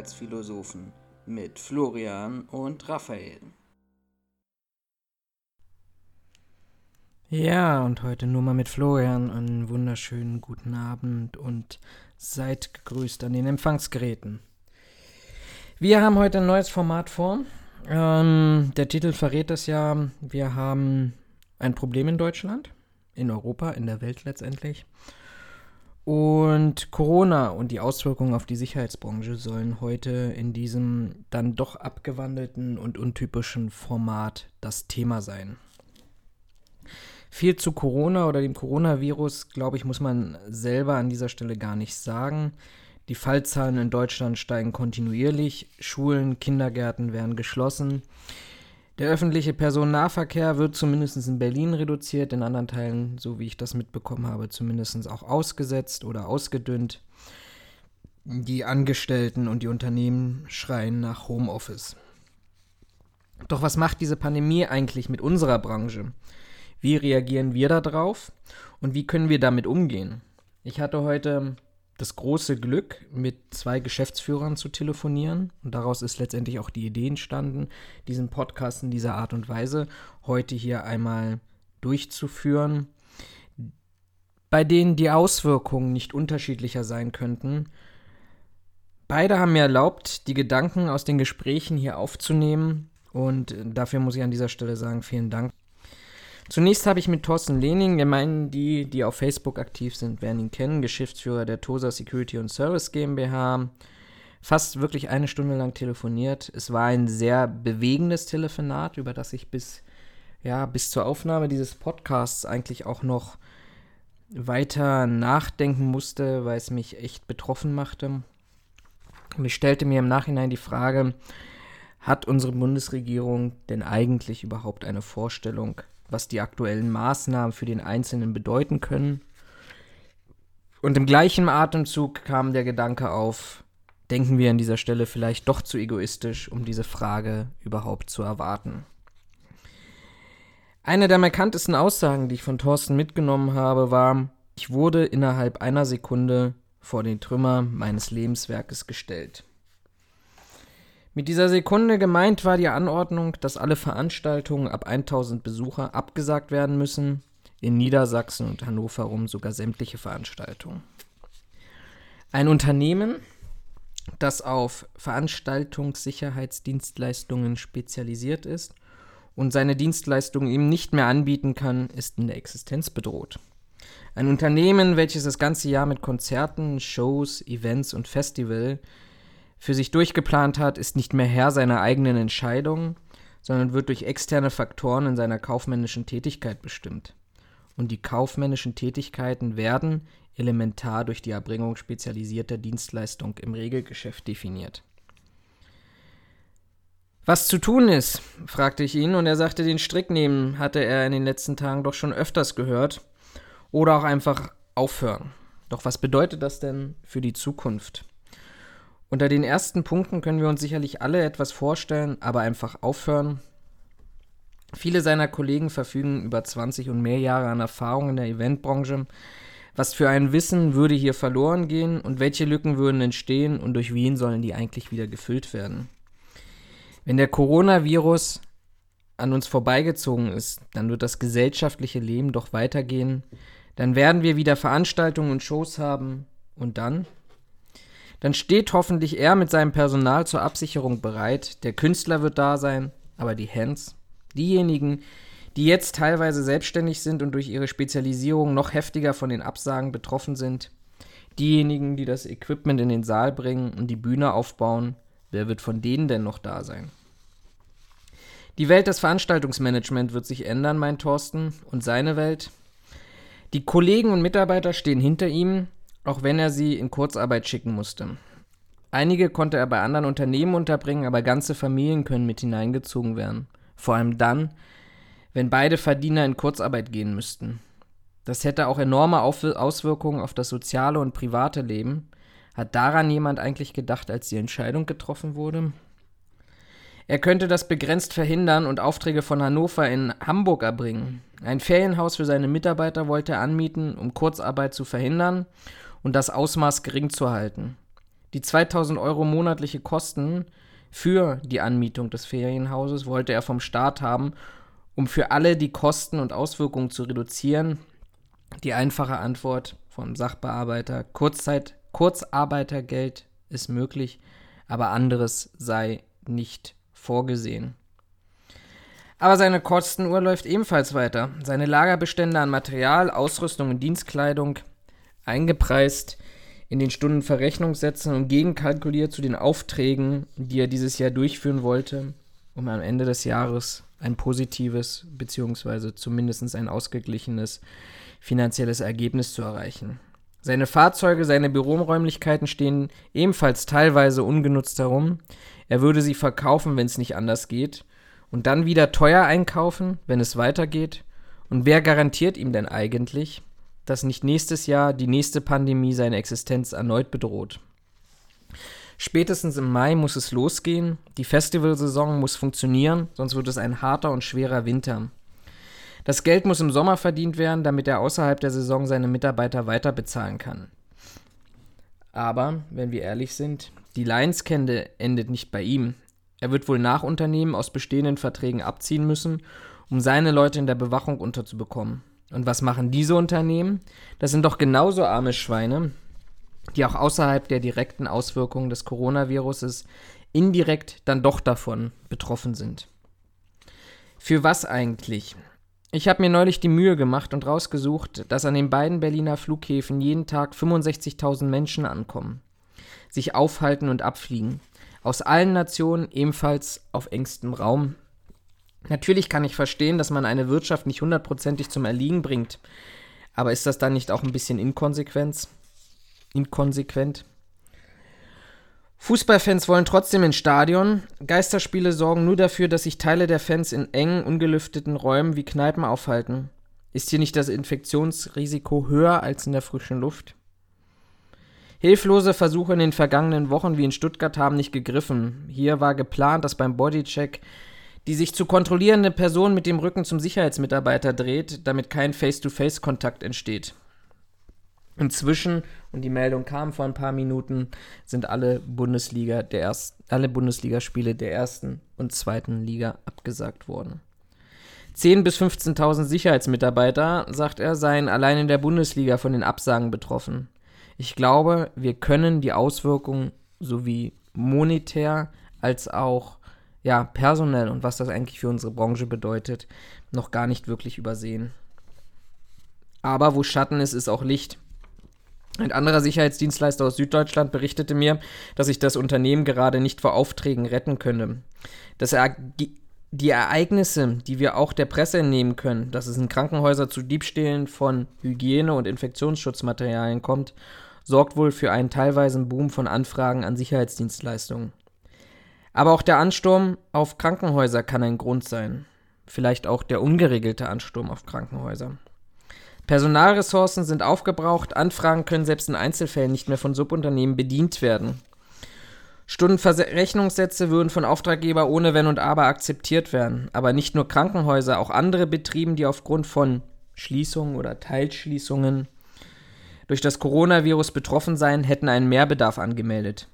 Sicherheitsphilosophen mit Florian und Raphael. Ja, und heute nur mal mit Florian. Einen wunderschönen guten Abend und seid gegrüßt an den Empfangsgeräten. Wir haben heute ein neues Format vor. Ähm, der Titel verrät es ja. Wir haben ein Problem in Deutschland, in Europa, in der Welt letztendlich. Und Corona und die Auswirkungen auf die Sicherheitsbranche sollen heute in diesem dann doch abgewandelten und untypischen Format das Thema sein. Viel zu Corona oder dem Coronavirus, glaube ich, muss man selber an dieser Stelle gar nicht sagen. Die Fallzahlen in Deutschland steigen kontinuierlich, Schulen, Kindergärten werden geschlossen. Der öffentliche Personennahverkehr wird zumindest in Berlin reduziert, in anderen Teilen, so wie ich das mitbekommen habe, zumindest auch ausgesetzt oder ausgedünnt. Die Angestellten und die Unternehmen schreien nach Homeoffice. Doch was macht diese Pandemie eigentlich mit unserer Branche? Wie reagieren wir darauf und wie können wir damit umgehen? Ich hatte heute das große Glück, mit zwei Geschäftsführern zu telefonieren und daraus ist letztendlich auch die Idee entstanden, diesen Podcast in dieser Art und Weise heute hier einmal durchzuführen, bei denen die Auswirkungen nicht unterschiedlicher sein könnten. Beide haben mir erlaubt, die Gedanken aus den Gesprächen hier aufzunehmen und dafür muss ich an dieser Stelle sagen, vielen Dank. Zunächst habe ich mit Thorsten Lehning, wir meinen die, die auf Facebook aktiv sind, werden ihn kennen, Geschäftsführer der TOSA Security und Service GmbH, fast wirklich eine Stunde lang telefoniert. Es war ein sehr bewegendes Telefonat, über das ich bis, ja, bis zur Aufnahme dieses Podcasts eigentlich auch noch weiter nachdenken musste, weil es mich echt betroffen machte. Ich stellte mir im Nachhinein die Frage, hat unsere Bundesregierung denn eigentlich überhaupt eine Vorstellung, was die aktuellen Maßnahmen für den Einzelnen bedeuten können. Und im gleichen Atemzug kam der Gedanke auf, denken wir an dieser Stelle vielleicht doch zu egoistisch, um diese Frage überhaupt zu erwarten. Eine der markantesten Aussagen, die ich von Thorsten mitgenommen habe, war, ich wurde innerhalb einer Sekunde vor den Trümmer meines Lebenswerkes gestellt. Mit dieser Sekunde gemeint war die Anordnung, dass alle Veranstaltungen ab 1000 Besucher abgesagt werden müssen, in Niedersachsen und Hannover rum sogar sämtliche Veranstaltungen. Ein Unternehmen, das auf Veranstaltungssicherheitsdienstleistungen spezialisiert ist und seine Dienstleistungen eben nicht mehr anbieten kann, ist in der Existenz bedroht. Ein Unternehmen, welches das ganze Jahr mit Konzerten, Shows, Events und Festivals für sich durchgeplant hat, ist nicht mehr Herr seiner eigenen Entscheidungen, sondern wird durch externe Faktoren in seiner kaufmännischen Tätigkeit bestimmt. Und die kaufmännischen Tätigkeiten werden elementar durch die Erbringung spezialisierter Dienstleistungen im Regelgeschäft definiert. Was zu tun ist, fragte ich ihn, und er sagte, den Strick nehmen hatte er in den letzten Tagen doch schon öfters gehört. Oder auch einfach aufhören. Doch was bedeutet das denn für die Zukunft? Unter den ersten Punkten können wir uns sicherlich alle etwas vorstellen, aber einfach aufhören. Viele seiner Kollegen verfügen über 20 und mehr Jahre an Erfahrung in der Eventbranche. Was für ein Wissen würde hier verloren gehen und welche Lücken würden entstehen und durch wen sollen die eigentlich wieder gefüllt werden? Wenn der Coronavirus an uns vorbeigezogen ist, dann wird das gesellschaftliche Leben doch weitergehen. Dann werden wir wieder Veranstaltungen und Shows haben. Und dann? Dann steht hoffentlich er mit seinem Personal zur Absicherung bereit. Der Künstler wird da sein, aber die Hands, diejenigen, die jetzt teilweise selbstständig sind und durch ihre Spezialisierung noch heftiger von den Absagen betroffen sind, diejenigen, die das Equipment in den Saal bringen und die Bühne aufbauen, wer wird von denen denn noch da sein? Die Welt des Veranstaltungsmanagement wird sich ändern, meint Thorsten, und seine Welt. Die Kollegen und Mitarbeiter stehen hinter ihm, auch wenn er sie in Kurzarbeit schicken musste. Einige konnte er bei anderen Unternehmen unterbringen, aber ganze Familien können mit hineingezogen werden. Vor allem dann, wenn beide Verdiener in Kurzarbeit gehen müssten. Das hätte auch enorme Auswirkungen auf das soziale und private Leben. Hat daran jemand eigentlich gedacht, als die Entscheidung getroffen wurde? Er könnte das begrenzt verhindern und Aufträge von Hannover in Hamburg erbringen. Ein Ferienhaus für seine Mitarbeiter wollte er anmieten, um Kurzarbeit zu verhindern und das Ausmaß gering zu halten. Die 2000 Euro monatliche Kosten für die Anmietung des Ferienhauses wollte er vom Staat haben, um für alle die Kosten und Auswirkungen zu reduzieren. Die einfache Antwort vom Sachbearbeiter, Kurzzeit, Kurzarbeitergeld ist möglich, aber anderes sei nicht vorgesehen. Aber seine Kostenuhr läuft ebenfalls weiter. Seine Lagerbestände an Material, Ausrüstung und Dienstkleidung eingepreist in den Stundenverrechnungssätzen und gegenkalkuliert zu den Aufträgen, die er dieses Jahr durchführen wollte, um am Ende des Jahres ein positives bzw. zumindest ein ausgeglichenes finanzielles Ergebnis zu erreichen. Seine Fahrzeuge, seine Büroräumlichkeiten stehen ebenfalls teilweise ungenutzt herum. Er würde sie verkaufen, wenn es nicht anders geht, und dann wieder teuer einkaufen, wenn es weitergeht. Und wer garantiert ihm denn eigentlich, dass nicht nächstes Jahr die nächste Pandemie seine Existenz erneut bedroht? Spätestens im Mai muss es losgehen, die Festivalsaison muss funktionieren, sonst wird es ein harter und schwerer Winter. Das Geld muss im Sommer verdient werden, damit er außerhalb der Saison seine Mitarbeiter weiter bezahlen kann. Aber, wenn wir ehrlich sind, die Lions-Kende endet nicht bei ihm. Er wird wohl Nachunternehmen aus bestehenden Verträgen abziehen müssen, um seine Leute in der Bewachung unterzubekommen. Und was machen diese Unternehmen? Das sind doch genauso arme Schweine, die auch außerhalb der direkten Auswirkungen des Coronaviruses indirekt dann doch davon betroffen sind. Für was eigentlich? Ich habe mir neulich die Mühe gemacht und rausgesucht, dass an den beiden Berliner Flughäfen jeden Tag 65.000 Menschen ankommen, sich aufhalten und abfliegen. Aus allen Nationen ebenfalls auf engstem Raum. Natürlich kann ich verstehen, dass man eine Wirtschaft nicht hundertprozentig zum Erliegen bringt. Aber ist das dann nicht auch ein bisschen Inkonsequenz? Inkonsequent? Fußballfans wollen trotzdem ins Stadion. Geisterspiele sorgen nur dafür, dass sich Teile der Fans in engen, ungelüfteten Räumen wie Kneipen aufhalten. Ist hier nicht das Infektionsrisiko höher als in der frischen Luft? Hilflose Versuche in den vergangenen Wochen wie in Stuttgart haben nicht gegriffen. Hier war geplant, dass beim Bodycheck die sich zu kontrollierende Person mit dem Rücken zum Sicherheitsmitarbeiter dreht, damit kein Face-to-Face-Kontakt entsteht. Inzwischen, und die Meldung kam vor ein paar Minuten, sind alle Bundesliga der ersten, alle Bundesligaspiele der ersten und zweiten Liga abgesagt worden. 10.000 bis 15.000 Sicherheitsmitarbeiter, sagt er, seien allein in der Bundesliga von den Absagen betroffen. Ich glaube, wir können die Auswirkungen sowie monetär als auch ja, personell und was das eigentlich für unsere Branche bedeutet, noch gar nicht wirklich übersehen. Aber wo Schatten ist, ist auch Licht. Ein anderer Sicherheitsdienstleister aus Süddeutschland berichtete mir, dass sich das Unternehmen gerade nicht vor Aufträgen retten könne. Das er die Ereignisse, die wir auch der Presse entnehmen können, dass es in Krankenhäusern zu Diebstählen von Hygiene- und Infektionsschutzmaterialien kommt, sorgt wohl für einen teilweisen Boom von Anfragen an Sicherheitsdienstleistungen. Aber auch der Ansturm auf Krankenhäuser kann ein Grund sein. Vielleicht auch der ungeregelte Ansturm auf Krankenhäuser. Personalressourcen sind aufgebraucht, Anfragen können selbst in Einzelfällen nicht mehr von Subunternehmen bedient werden. Stundenverrechnungssätze würden von Auftraggeber ohne Wenn und Aber akzeptiert werden. Aber nicht nur Krankenhäuser, auch andere Betriebe, die aufgrund von Schließungen oder Teilschließungen durch das Coronavirus betroffen seien, hätten einen Mehrbedarf angemeldet.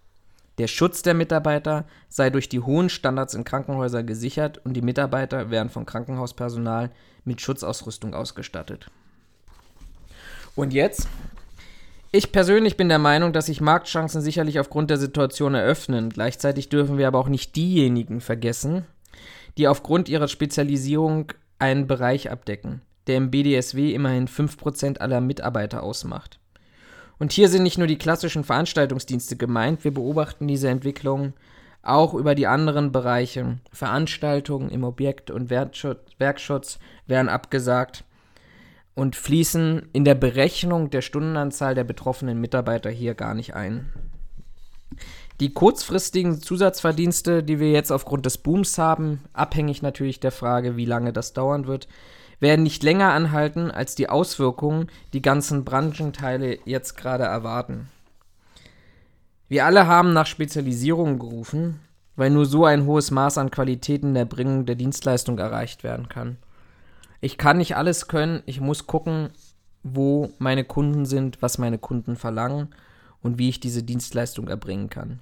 Der Schutz der Mitarbeiter sei durch die hohen Standards in Krankenhäusern gesichert und die Mitarbeiter werden vom Krankenhauspersonal mit Schutzausrüstung ausgestattet. Und jetzt? Ich persönlich bin der Meinung, dass sich Marktchancen sicherlich aufgrund der Situation eröffnen. Gleichzeitig dürfen wir aber auch nicht diejenigen vergessen, die aufgrund ihrer Spezialisierung einen Bereich abdecken, der im BDSW immerhin 5% aller Mitarbeiter ausmacht. Und hier sind nicht nur die klassischen Veranstaltungsdienste gemeint, wir beobachten diese Entwicklung auch über die anderen Bereiche. Veranstaltungen im Objekt- und Werkschutz werden abgesagt und fließen in der Berechnung der Stundenanzahl der betroffenen Mitarbeiter hier gar nicht ein. Die kurzfristigen Zusatzverdienste, die wir jetzt aufgrund des Booms haben, abhängig natürlich der Frage, wie lange das dauern wird, werden nicht länger anhalten als die Auswirkungen, die ganzen Branchenteile jetzt gerade erwarten. Wir alle haben nach Spezialisierung gerufen, weil nur so ein hohes Maß an Qualität in der Bringung der Dienstleistung erreicht werden kann. Ich kann nicht alles können, ich muss gucken, wo meine Kunden sind, was meine Kunden verlangen und wie ich diese Dienstleistung erbringen kann.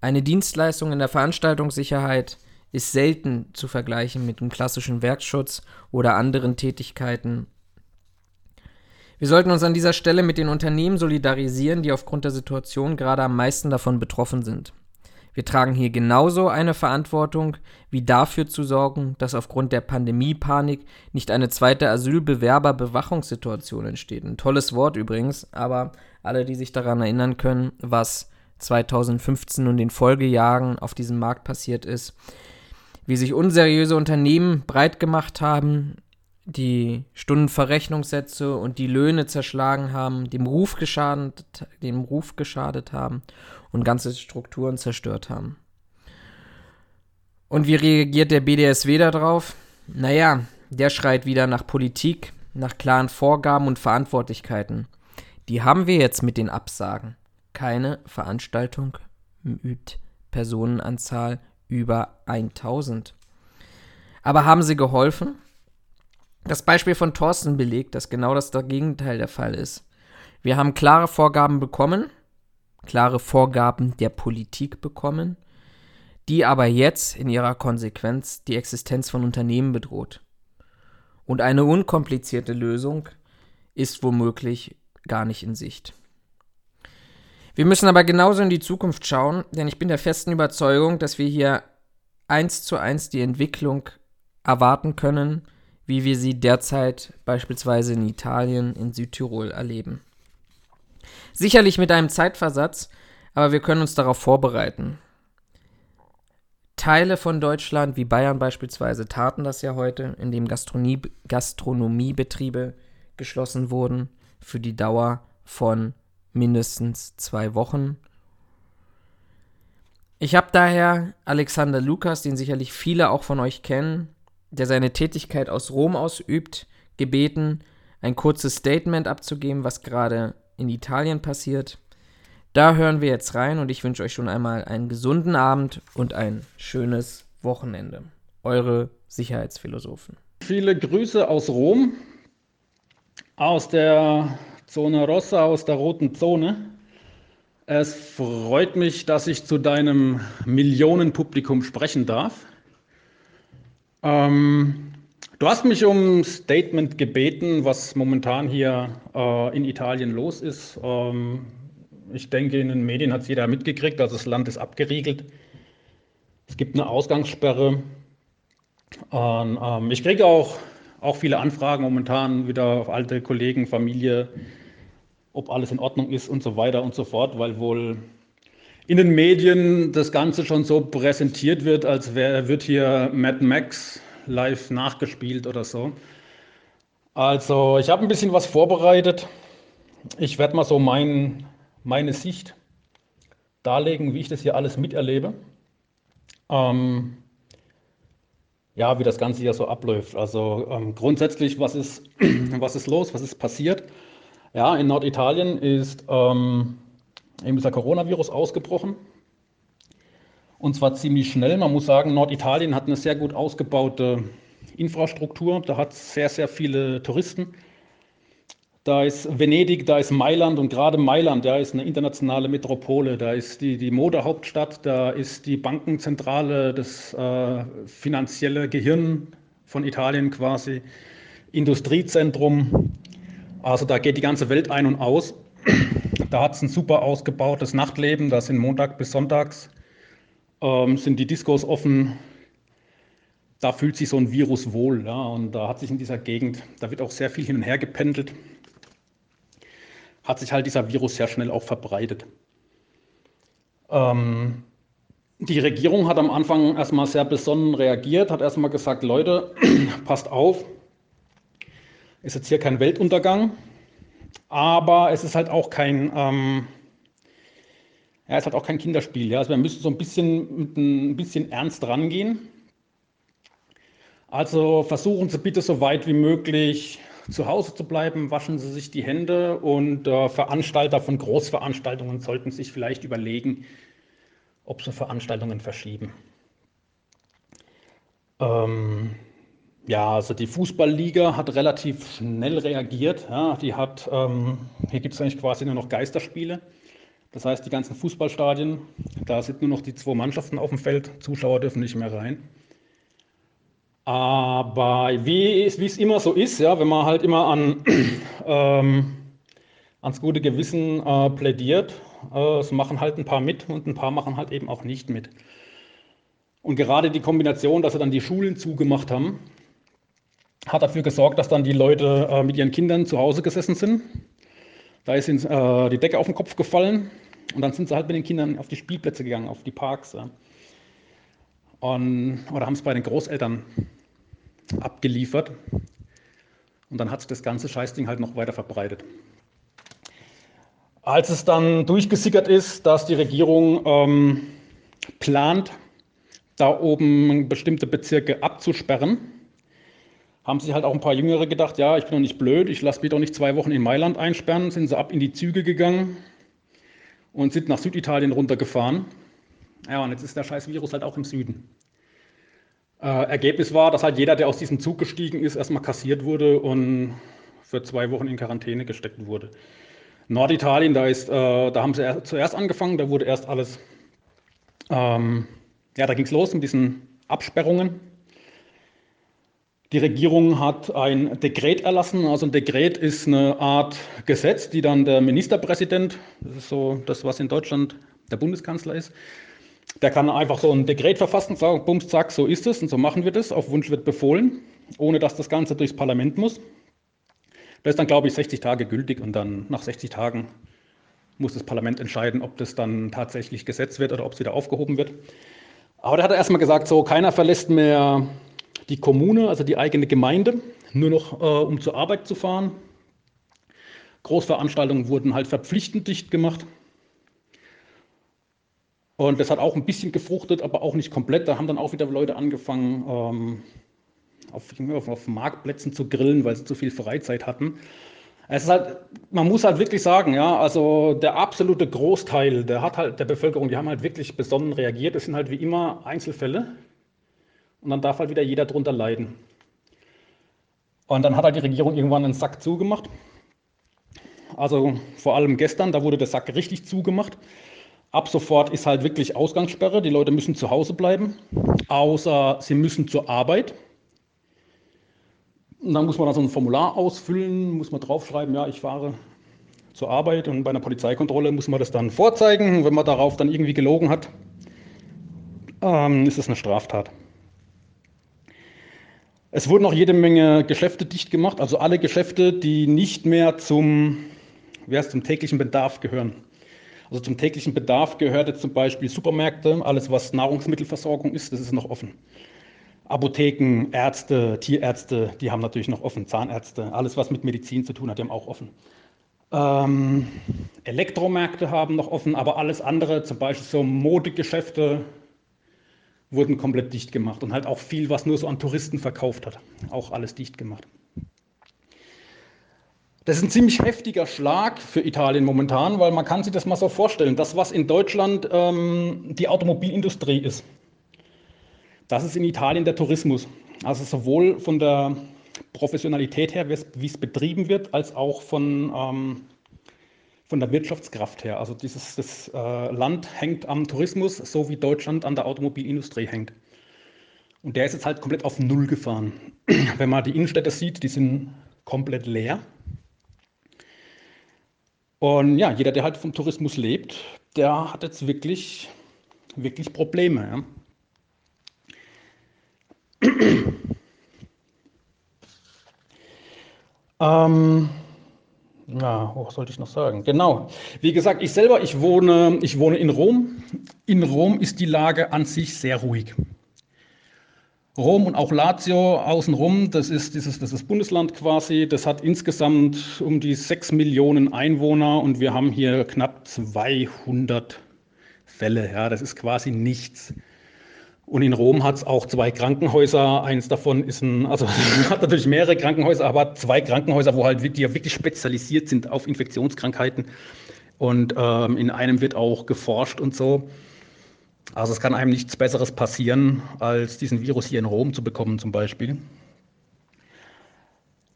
Eine Dienstleistung in der Veranstaltungssicherheit ist selten zu vergleichen mit dem klassischen Werkschutz oder anderen Tätigkeiten. Wir sollten uns an dieser Stelle mit den Unternehmen solidarisieren, die aufgrund der Situation gerade am meisten davon betroffen sind. Wir tragen hier genauso eine Verantwortung, wie dafür zu sorgen, dass aufgrund der Pandemiepanik nicht eine zweite Asylbewerber-Bewachungssituation entsteht. Ein tolles Wort übrigens, aber alle, die sich daran erinnern können, was 2015 und den Folgejahren auf diesem Markt passiert ist, wie sich unseriöse Unternehmen breit gemacht haben, die Stundenverrechnungssätze und die Löhne zerschlagen haben, dem Ruf geschadet, dem Ruf geschadet haben und ganze Strukturen zerstört haben. Und wie reagiert der BDSW darauf? Naja, der schreit wieder nach Politik, nach klaren Vorgaben und Verantwortlichkeiten. Die haben wir jetzt mit den Absagen keine Veranstaltung mit Personenanzahl über 1000. Aber haben sie geholfen? Das Beispiel von Thorsten belegt, dass genau das Gegenteil der Fall ist. Wir haben klare Vorgaben bekommen, klare Vorgaben der Politik bekommen, die aber jetzt in ihrer Konsequenz die Existenz von Unternehmen bedroht. Und eine unkomplizierte Lösung ist womöglich gar nicht in Sicht. Wir müssen aber genauso in die Zukunft schauen, denn ich bin der festen Überzeugung, dass wir hier eins zu eins die Entwicklung erwarten können, wie wir sie derzeit beispielsweise in Italien, in Südtirol erleben. Sicherlich mit einem Zeitversatz, aber wir können uns darauf vorbereiten. Teile von Deutschland, wie Bayern beispielsweise, taten das ja heute, indem Gastronomie, Gastronomiebetriebe geschlossen wurden für die Dauer von mindestens zwei Wochen. Ich habe daher Alexander Lukas, den sicherlich viele auch von euch kennen, der seine Tätigkeit aus Rom ausübt, gebeten, ein kurzes Statement abzugeben, was gerade in Italien passiert. Da hören wir jetzt rein und ich wünsche euch schon einmal einen gesunden Abend und ein schönes Wochenende. Eure Sicherheitsphilosophen. Viele Grüße aus Rom, aus der Zone Rossa aus der roten Zone. Es freut mich, dass ich zu deinem Millionenpublikum sprechen darf. Ähm, du hast mich um ein Statement gebeten, was momentan hier äh, in Italien los ist. Ähm, ich denke, in den Medien hat es jeder mitgekriegt, also das Land ist abgeriegelt. Es gibt eine Ausgangssperre. Und, ähm, ich kriege auch, auch viele Anfragen momentan wieder auf alte Kollegen, Familie, ob alles in Ordnung ist und so weiter und so fort, weil wohl in den Medien das Ganze schon so präsentiert wird, als wär, wird hier Mad Max live nachgespielt oder so. Also ich habe ein bisschen was vorbereitet. Ich werde mal so mein, meine Sicht darlegen, wie ich das hier alles miterlebe. Ähm, ja, wie das Ganze hier so abläuft. Also ähm, grundsätzlich, was ist, was ist los, was ist passiert? Ja, in Norditalien ist ähm, eben dieser Coronavirus ausgebrochen. Und zwar ziemlich schnell. Man muss sagen, Norditalien hat eine sehr gut ausgebaute Infrastruktur. Da hat sehr, sehr viele Touristen. Da ist Venedig, da ist Mailand und gerade Mailand, da ist eine internationale Metropole, da ist die, die Modehauptstadt, da ist die Bankenzentrale, das äh, finanzielle Gehirn von Italien quasi, Industriezentrum. Also da geht die ganze Welt ein und aus. Da hat es ein super ausgebautes Nachtleben. Da sind Montag bis Sonntags ähm, sind die Diskos offen. Da fühlt sich so ein Virus wohl. Ja, und da hat sich in dieser Gegend, da wird auch sehr viel hin und her gependelt, hat sich halt dieser Virus sehr schnell auch verbreitet. Ähm, die Regierung hat am Anfang erstmal sehr besonnen reagiert, hat erstmal gesagt, Leute, passt auf, ist jetzt hier kein Weltuntergang, aber es ist halt auch kein, ähm, ja, es hat auch kein Kinderspiel. Ja? Also wir müssen so ein bisschen mit ein bisschen ernst rangehen. Also versuchen Sie bitte so weit wie möglich zu Hause zu bleiben, waschen Sie sich die Hände und äh, Veranstalter von Großveranstaltungen sollten sich vielleicht überlegen, ob sie Veranstaltungen verschieben. Ähm, Ja, also die Fußballliga hat relativ schnell reagiert. Ja, die hat, ähm, hier gibt es eigentlich quasi nur noch Geisterspiele. Das heißt, die ganzen Fußballstadien, da sind nur noch die zwei Mannschaften auf dem Feld, Zuschauer dürfen nicht mehr rein. Aber wie, es immer so ist, ja, wenn man halt immer an, ähm, ans gute Gewissen äh, plädiert, äh, es machen halt ein paar mit und ein paar machen halt eben auch nicht mit. Und gerade die Kombination, dass sie dann die Schulen zugemacht haben, hat dafür gesorgt, dass dann die Leute äh, mit ihren Kindern zu Hause gesessen sind. Da ist ihnen äh, die Decke auf den Kopf gefallen und dann sind sie halt mit den Kindern auf die Spielplätze gegangen, auf die Parks. Ja. Und, oder haben es bei den Großeltern abgeliefert. Und dann hat sich das ganze Scheißding halt noch weiter verbreitet. Als es dann durchgesickert ist, dass die Regierung ähm, plant, da oben bestimmte Bezirke abzusperren, haben sich halt auch ein paar Jüngere gedacht, ja, ich bin doch nicht blöd, ich lasse mich doch nicht zwei Wochen in Mailand einsperren, sind sie ab in die Züge gegangen und sind nach Süditalien runtergefahren. Ja, und jetzt ist der scheiß Virus halt auch im Süden. Äh, Ergebnis war, dass halt jeder, der aus diesem Zug gestiegen ist, erstmal kassiert wurde und für zwei Wochen in Quarantäne gesteckt wurde. Norditalien, da, ist, äh, da haben sie zuerst angefangen, da wurde erst alles, ähm, ja, da ging es los mit diesen Absperrungen. Die Regierung hat ein Dekret erlassen. Also ein Dekret ist eine Art Gesetz, die dann der Ministerpräsident, das ist so das, was in Deutschland der Bundeskanzler ist, der kann einfach so ein Dekret verfassen, sagen, bums, zack, so ist es und so machen wir das. Auf Wunsch wird befohlen, ohne dass das Ganze durchs Parlament muss. Das ist dann, glaube ich, 60 Tage gültig und dann nach 60 Tagen muss das Parlament entscheiden, ob das dann tatsächlich Gesetz wird oder ob es wieder aufgehoben wird. Aber da hat er erstmal gesagt, so keiner verlässt mehr die Kommune, also die eigene Gemeinde, nur noch äh, um zur Arbeit zu fahren. Großveranstaltungen wurden halt verpflichtend dicht gemacht. Und das hat auch ein bisschen gefruchtet, aber auch nicht komplett. Da haben dann auch wieder Leute angefangen, ähm, auf, auf, auf Marktplätzen zu grillen, weil sie zu viel Freizeit hatten. Es ist halt, man muss halt wirklich sagen, ja, also der absolute Großteil der, hat halt, der Bevölkerung, die haben halt wirklich besonnen reagiert. Es sind halt wie immer Einzelfälle. Und dann darf halt wieder jeder drunter leiden. Und dann hat halt die Regierung irgendwann einen Sack zugemacht. Also vor allem gestern, da wurde der Sack richtig zugemacht. Ab sofort ist halt wirklich Ausgangssperre. Die Leute müssen zu Hause bleiben, außer sie müssen zur Arbeit. Und dann muss man da so ein Formular ausfüllen, muss man draufschreiben, ja, ich fahre zur Arbeit und bei einer Polizeikontrolle muss man das dann vorzeigen. Wenn man darauf dann irgendwie gelogen hat, ähm, ist es eine Straftat. Es wurden auch jede Menge Geschäfte dicht gemacht, also alle Geschäfte, die nicht mehr zum, zum täglichen Bedarf gehören. Also zum täglichen Bedarf gehört jetzt zum Beispiel Supermärkte, alles was Nahrungsmittelversorgung ist, das ist noch offen. Apotheken, Ärzte, Tierärzte, die haben natürlich noch offen, Zahnärzte, alles was mit Medizin zu tun hat, die haben auch offen. Ähm, Elektromärkte haben noch offen, aber alles andere, zum Beispiel so Modegeschäfte, wurden komplett dicht gemacht und halt auch viel, was nur so an Touristen verkauft hat, auch alles dicht gemacht. Das ist ein ziemlich heftiger Schlag für Italien momentan, weil man kann sich das mal so vorstellen. Das, was in Deutschland ähm, die Automobilindustrie ist, das ist in Italien der Tourismus. Also sowohl von der Professionalität her, wie es betrieben wird, als auch von, ähm, von der Wirtschaftskraft her. Also dieses, das äh, Land hängt am Tourismus, so wie Deutschland an der Automobilindustrie hängt. Und der ist jetzt halt komplett auf Null gefahren. Wenn man die Innenstädte sieht, die sind komplett leer. Und ja, jeder, der halt vom Tourismus lebt, der hat jetzt wirklich, wirklich Probleme. Ja. ähm, ja, was sollte ich noch sagen? Genau. Wie gesagt, ich selber, ich wohne, ich wohne in Rom. In Rom ist die Lage an sich sehr ruhig. Rom und auch Lazio außenrum, das ist dieses das ist Bundesland quasi, das hat insgesamt um die 6 Millionen Einwohner und wir haben hier knapp 200 Fälle. Ja, das ist quasi nichts. Und in Rom hat es auch zwei Krankenhäuser. Eins davon ist ein, also hat natürlich mehrere Krankenhäuser, aber zwei Krankenhäuser, wo halt die wirklich spezialisiert sind auf Infektionskrankheiten. Und ähm, in einem wird auch geforscht und so. Also es kann einem nichts Besseres passieren, als diesen Virus hier in Rom zu bekommen zum Beispiel.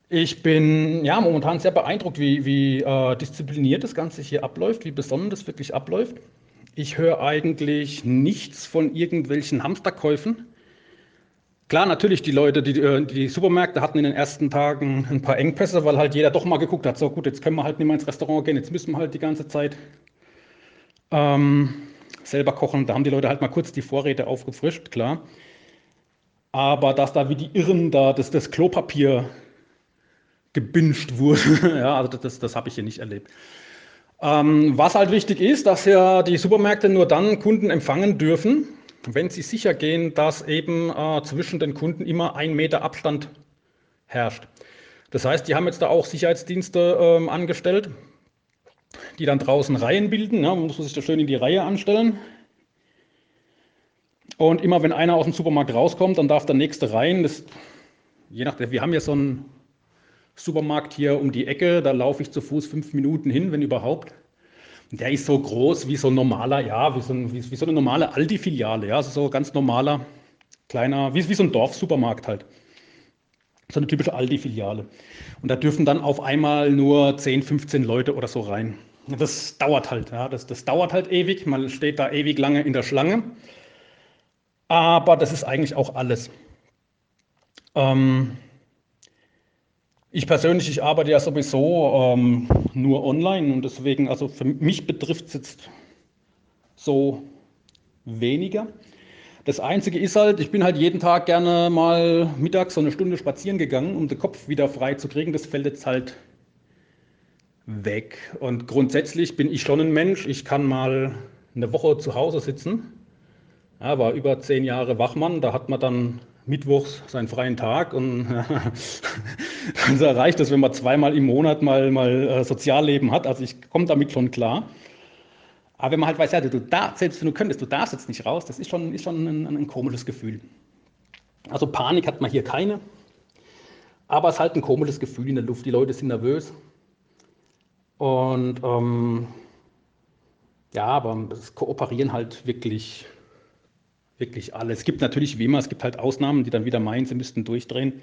Ich bin ja momentan sehr beeindruckt, wie, wie äh, diszipliniert das Ganze hier abläuft, wie besonnen das wirklich abläuft. Ich höre eigentlich nichts von irgendwelchen Hamsterkäufen. Klar, natürlich, die Leute, die, äh, die Supermärkte hatten in den ersten Tagen ein paar Engpässe, weil halt jeder doch mal geguckt hat, so gut, jetzt können wir halt nicht mehr ins Restaurant gehen, jetzt müssen wir halt die ganze Zeit ähm, selber kochen. Da haben die Leute halt mal kurz die Vorräte aufgefrischt, klar. Aber dass da wie die Irren da das, das Klopapier gebinged wurde. ja, also das, das habe ich hier nicht erlebt. Ähm, was halt wichtig ist, dass ja die Supermärkte nur dann Kunden empfangen dürfen, wenn sie sicher gehen, dass eben äh, zwischen den Kunden immer ein Meter Abstand herrscht. Das heißt, die haben jetzt da auch Sicherheitsdienste ähm, angestellt, die dann draußen Reihen bilden. Ja, man muss sich da schön in die Reihe anstellen. Und immer wenn einer aus dem Supermarkt rauskommt, dann darf der nächste rein. Das, je nachdem, wir haben ja so einen Supermarkt hier um die Ecke, da laufe ich zu Fuß fünf Minuten hin, wenn überhaupt. Der ist so groß wie so ein normaler, ja, wie so, ein, wie, wie so eine normale Aldi-Filiale, ja, also so ganz normaler, kleiner, wie, wie so ein Dorfsupermarkt halt. So eine typische Aldi-Filiale. Und da dürfen dann auf einmal nur 10, 15 Leute oder so rein. Das dauert halt, ja, das, das dauert halt ewig, man steht da ewig lange in der Schlange. Aber das ist eigentlich auch alles. Ähm, ich persönlich, ich arbeite ja sowieso ähm, nur online und deswegen, also für mich betrifft es jetzt so weniger. Das Einzige ist halt, ich bin halt jeden Tag gerne mal mittags so eine Stunde spazieren gegangen, um den Kopf wieder frei zu kriegen. Das fällt jetzt halt weg. Und grundsätzlich bin ich schon ein Mensch. Ich kann mal eine Woche zu Hause sitzen. Ja, war über zehn Jahre Wachmann. Da hat man dann mittwochs seinen freien Tag und so reicht es, wenn man zweimal im Monat mal, mal äh, Sozialleben hat. Also ich komme damit schon klar. Aber wenn man halt weiß, ja, du, darfst, selbst wenn du könntest, du darfst jetzt nicht raus, das ist schon, ist schon ein, ein komisches Gefühl. Also Panik hat man hier keine, aber es ist halt ein komisches Gefühl in der Luft. Die Leute sind nervös. Und ähm, ja, aber es kooperieren halt wirklich wirklich alle. Es gibt natürlich wie immer, es gibt halt Ausnahmen, die dann wieder meinen, sie müssten durchdrehen.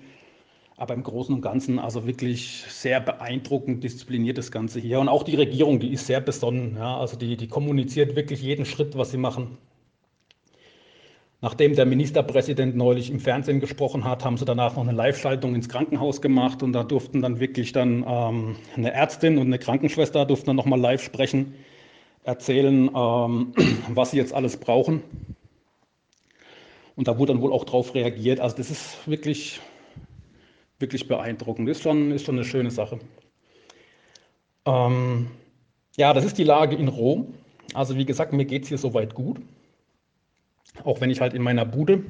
Aber im Großen und Ganzen also wirklich sehr beeindruckend diszipliniert das Ganze hier. Und auch die Regierung, die ist sehr besonnen. Ja? Also die, die kommuniziert wirklich jeden Schritt, was sie machen. Nachdem der Ministerpräsident neulich im Fernsehen gesprochen hat, haben sie danach noch eine Live-Schaltung ins Krankenhaus gemacht und da durften dann wirklich dann ähm, eine Ärztin und eine Krankenschwester durften dann nochmal live sprechen, erzählen, ähm, was sie jetzt alles brauchen. Und da wurde dann wohl auch darauf reagiert. Also das ist wirklich, wirklich beeindruckend. Ist schon, ist schon eine schöne Sache. Ähm, ja, das ist die Lage in Rom. Also wie gesagt, mir geht es hier soweit gut. Auch wenn ich halt in meiner Bude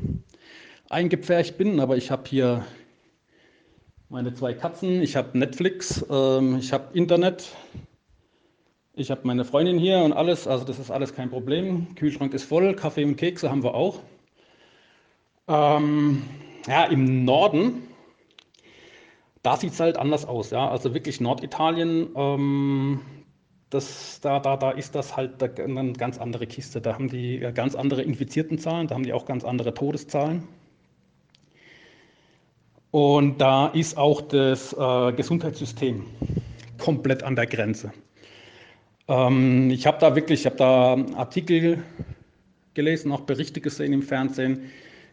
eingepfercht bin, aber ich habe hier meine zwei Katzen, ich habe Netflix, ähm, ich habe Internet, ich habe meine Freundin hier und alles, also das ist alles kein Problem. Kühlschrank ist voll, Kaffee und Kekse haben wir auch. Ähm, ja, im Norden, da sieht es halt anders aus. Ja? Also wirklich Norditalien, ähm, das, da, da, da ist das halt eine ganz andere Kiste. Da haben die äh, ganz andere Infiziertenzahlen, da haben die auch ganz andere Todeszahlen. Und da ist auch das äh, Gesundheitssystem komplett an der Grenze. Ähm, ich habe da wirklich, ich habe da Artikel gelesen, auch Berichte gesehen im Fernsehen,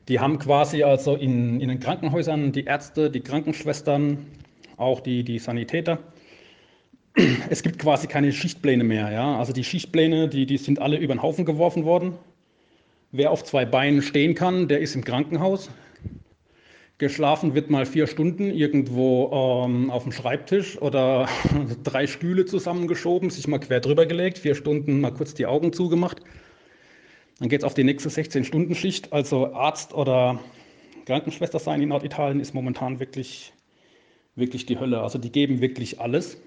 die haben quasi also in, in den Krankenhäusern die Ärzte, die Krankenschwestern, auch die, die Sanitäter. Es gibt quasi keine Schichtpläne mehr. Ja? Also die Schichtpläne, die, die sind alle über den Haufen geworfen worden. Wer auf zwei Beinen stehen kann, der ist im Krankenhaus. Geschlafen wird mal vier Stunden irgendwo ähm, auf dem Schreibtisch oder drei Stühle zusammengeschoben, sich mal quer drüber gelegt, vier Stunden mal kurz die Augen zugemacht dann geht es auf die nächste 16-Stunden-Schicht. Also Arzt oder Krankenschwester sein in Norditalien ist momentan wirklich, wirklich die Hölle. Also die geben wirklich alles.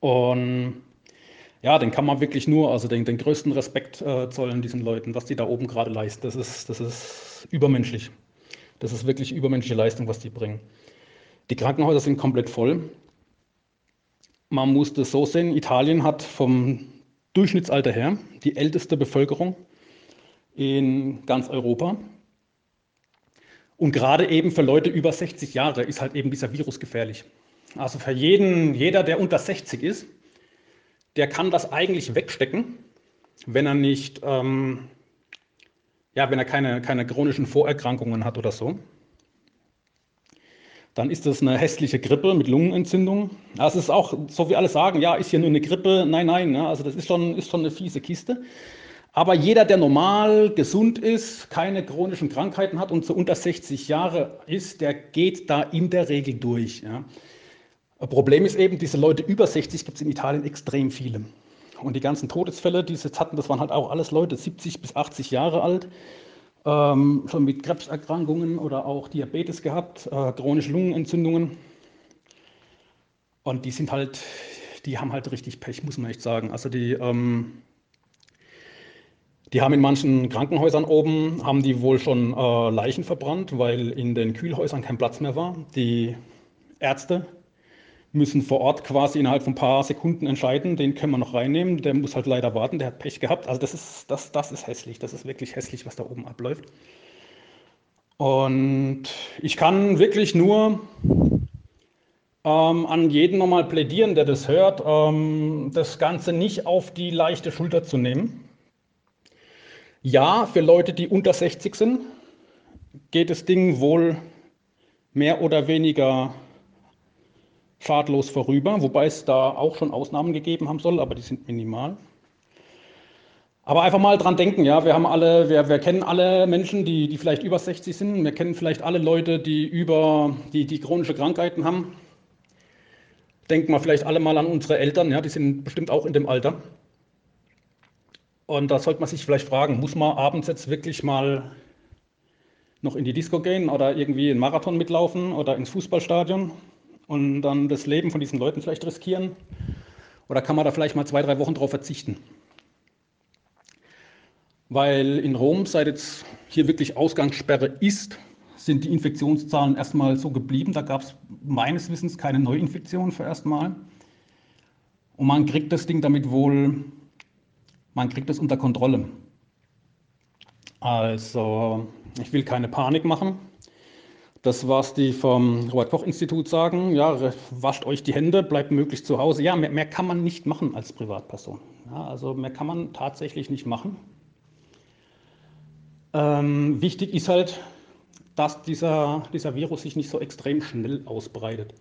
Und ja, den kann man wirklich nur, also den, den größten Respekt äh, zollen diesen Leuten, was die da oben gerade leisten. Das ist, das ist übermenschlich. Das ist wirklich übermenschliche Leistung, was die bringen. Die Krankenhäuser sind komplett voll. Man muss das so sehen, Italien hat vom Durchschnittsalter her, die älteste Bevölkerung in ganz Europa. Und gerade eben für Leute über 60 Jahre ist halt eben dieser Virus gefährlich. Also für jeden, jeder, der unter 60 ist, der kann das eigentlich wegstecken, wenn er nicht, ähm, ja, wenn er keine, keine chronischen Vorerkrankungen hat oder so. Dann ist das eine hässliche Grippe mit Lungenentzündung. Es ist auch, so wie alle sagen, ja, ist hier nur eine Grippe. Nein, nein, ja, also das ist schon, ist schon eine fiese Kiste. Aber jeder, der normal, gesund ist, keine chronischen Krankheiten hat und so unter 60 Jahre ist, der geht da in der Regel durch. Ja. Problem ist eben, diese Leute über 60 gibt es in Italien extrem viele. Und die ganzen Todesfälle, die sie jetzt hatten, das waren halt auch alles Leute 70 bis 80 Jahre alt, ähm, schon mit Krebserkrankungen oder auch Diabetes gehabt, äh, chronische Lungenentzündungen. Und die sind halt, die haben halt richtig Pech, muss man echt sagen. Also die, ähm, die haben in manchen Krankenhäusern oben, haben die wohl schon äh, Leichen verbrannt, weil in den Kühlhäusern kein Platz mehr war. Die Ärzte müssen vor Ort quasi innerhalb von ein paar Sekunden entscheiden, den können wir noch reinnehmen, der muss halt leider warten, der hat Pech gehabt. Also das ist, das, das ist hässlich, das ist wirklich hässlich, was da oben abläuft. Und ich kann wirklich nur ähm, an jeden nochmal plädieren, der das hört, ähm, das Ganze nicht auf die leichte Schulter zu nehmen. Ja, für Leute, die unter 60 sind, geht das Ding wohl mehr oder weniger schadlos vorüber, wobei es da auch schon Ausnahmen gegeben haben soll, aber die sind minimal. Aber einfach mal dran denken, ja, wir haben alle, wir, wir kennen alle Menschen, die, die vielleicht über 60 sind, wir kennen vielleicht alle Leute, die über, die, die chronische Krankheiten haben. Denken wir vielleicht alle mal an unsere Eltern, ja, die sind bestimmt auch in dem Alter. Und da sollte man sich vielleicht fragen, muss man abends jetzt wirklich mal noch in die Disco gehen oder irgendwie einen Marathon mitlaufen oder ins Fußballstadion? Und dann das Leben von diesen Leuten vielleicht riskieren? Oder kann man da vielleicht mal zwei, drei Wochen drauf verzichten? Weil in Rom, seit jetzt hier wirklich Ausgangssperre ist, sind die Infektionszahlen erstmal so geblieben. Da gab es meines Wissens keine Neuinfektionen für erstmal. Und man kriegt das Ding damit wohl, man kriegt das unter Kontrolle. Also, ich will keine Panik machen. Das, was die vom Robert-Koch-Institut sagen, ja, wascht euch die Hände, bleibt möglichst zu Hause. Ja, mehr, mehr kann man nicht machen als Privatperson. Ja, also mehr kann man tatsächlich nicht machen. Ähm, wichtig ist halt, dass dieser, dieser Virus sich nicht so extrem schnell ausbreitet,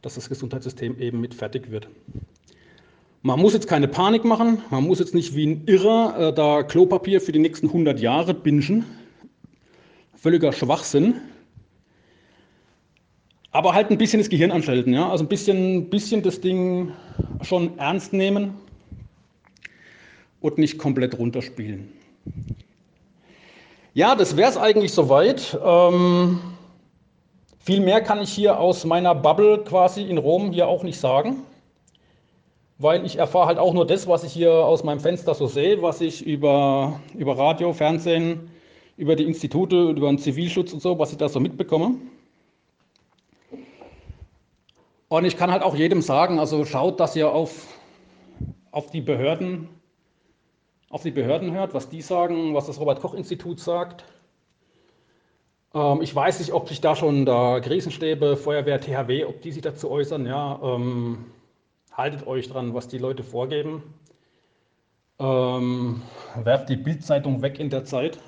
dass das Gesundheitssystem eben mit fertig wird. Man muss jetzt keine Panik machen, man muss jetzt nicht wie ein Irrer äh, da Klopapier für die nächsten 100 Jahre bingen. Völliger Schwachsinn aber halt ein bisschen das Gehirn anschalten, ja, also ein bisschen, bisschen das Ding schon ernst nehmen und nicht komplett runterspielen. Ja, das wäre es eigentlich soweit. Ähm, viel mehr kann ich hier aus meiner Bubble quasi in Rom hier auch nicht sagen, weil ich erfahre halt auch nur das, was ich hier aus meinem Fenster so sehe, was ich über, über Radio, Fernsehen, über die Institute, über den Zivilschutz und so, was ich da so mitbekomme. Und ich kann halt auch jedem sagen, also schaut, dass ihr auf, auf die Behörden, auf die Behörden hört, was die sagen, was das Robert-Koch-Institut sagt. Ähm, ich weiß nicht, ob sich da schon da Krisenstäbe, Feuerwehr, THW, ob die sich dazu äußern. Ja, ähm, haltet euch dran, was die Leute vorgeben. Ähm, werft die Bildzeitung weg in der Zeit.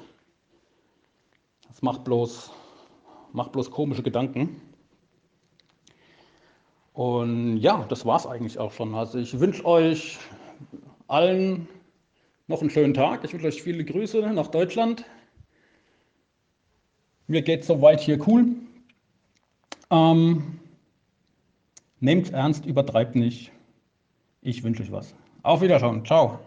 Das macht bloß, macht bloß komische Gedanken. Und ja, das war es eigentlich auch schon. Also ich wünsche euch allen noch einen schönen Tag. Ich wünsche euch viele Grüße nach Deutschland. Mir geht es soweit hier cool. Ähm, Nehmt ernst, übertreibt nicht. Ich wünsche euch was. Auf Wiederschauen. Ciao.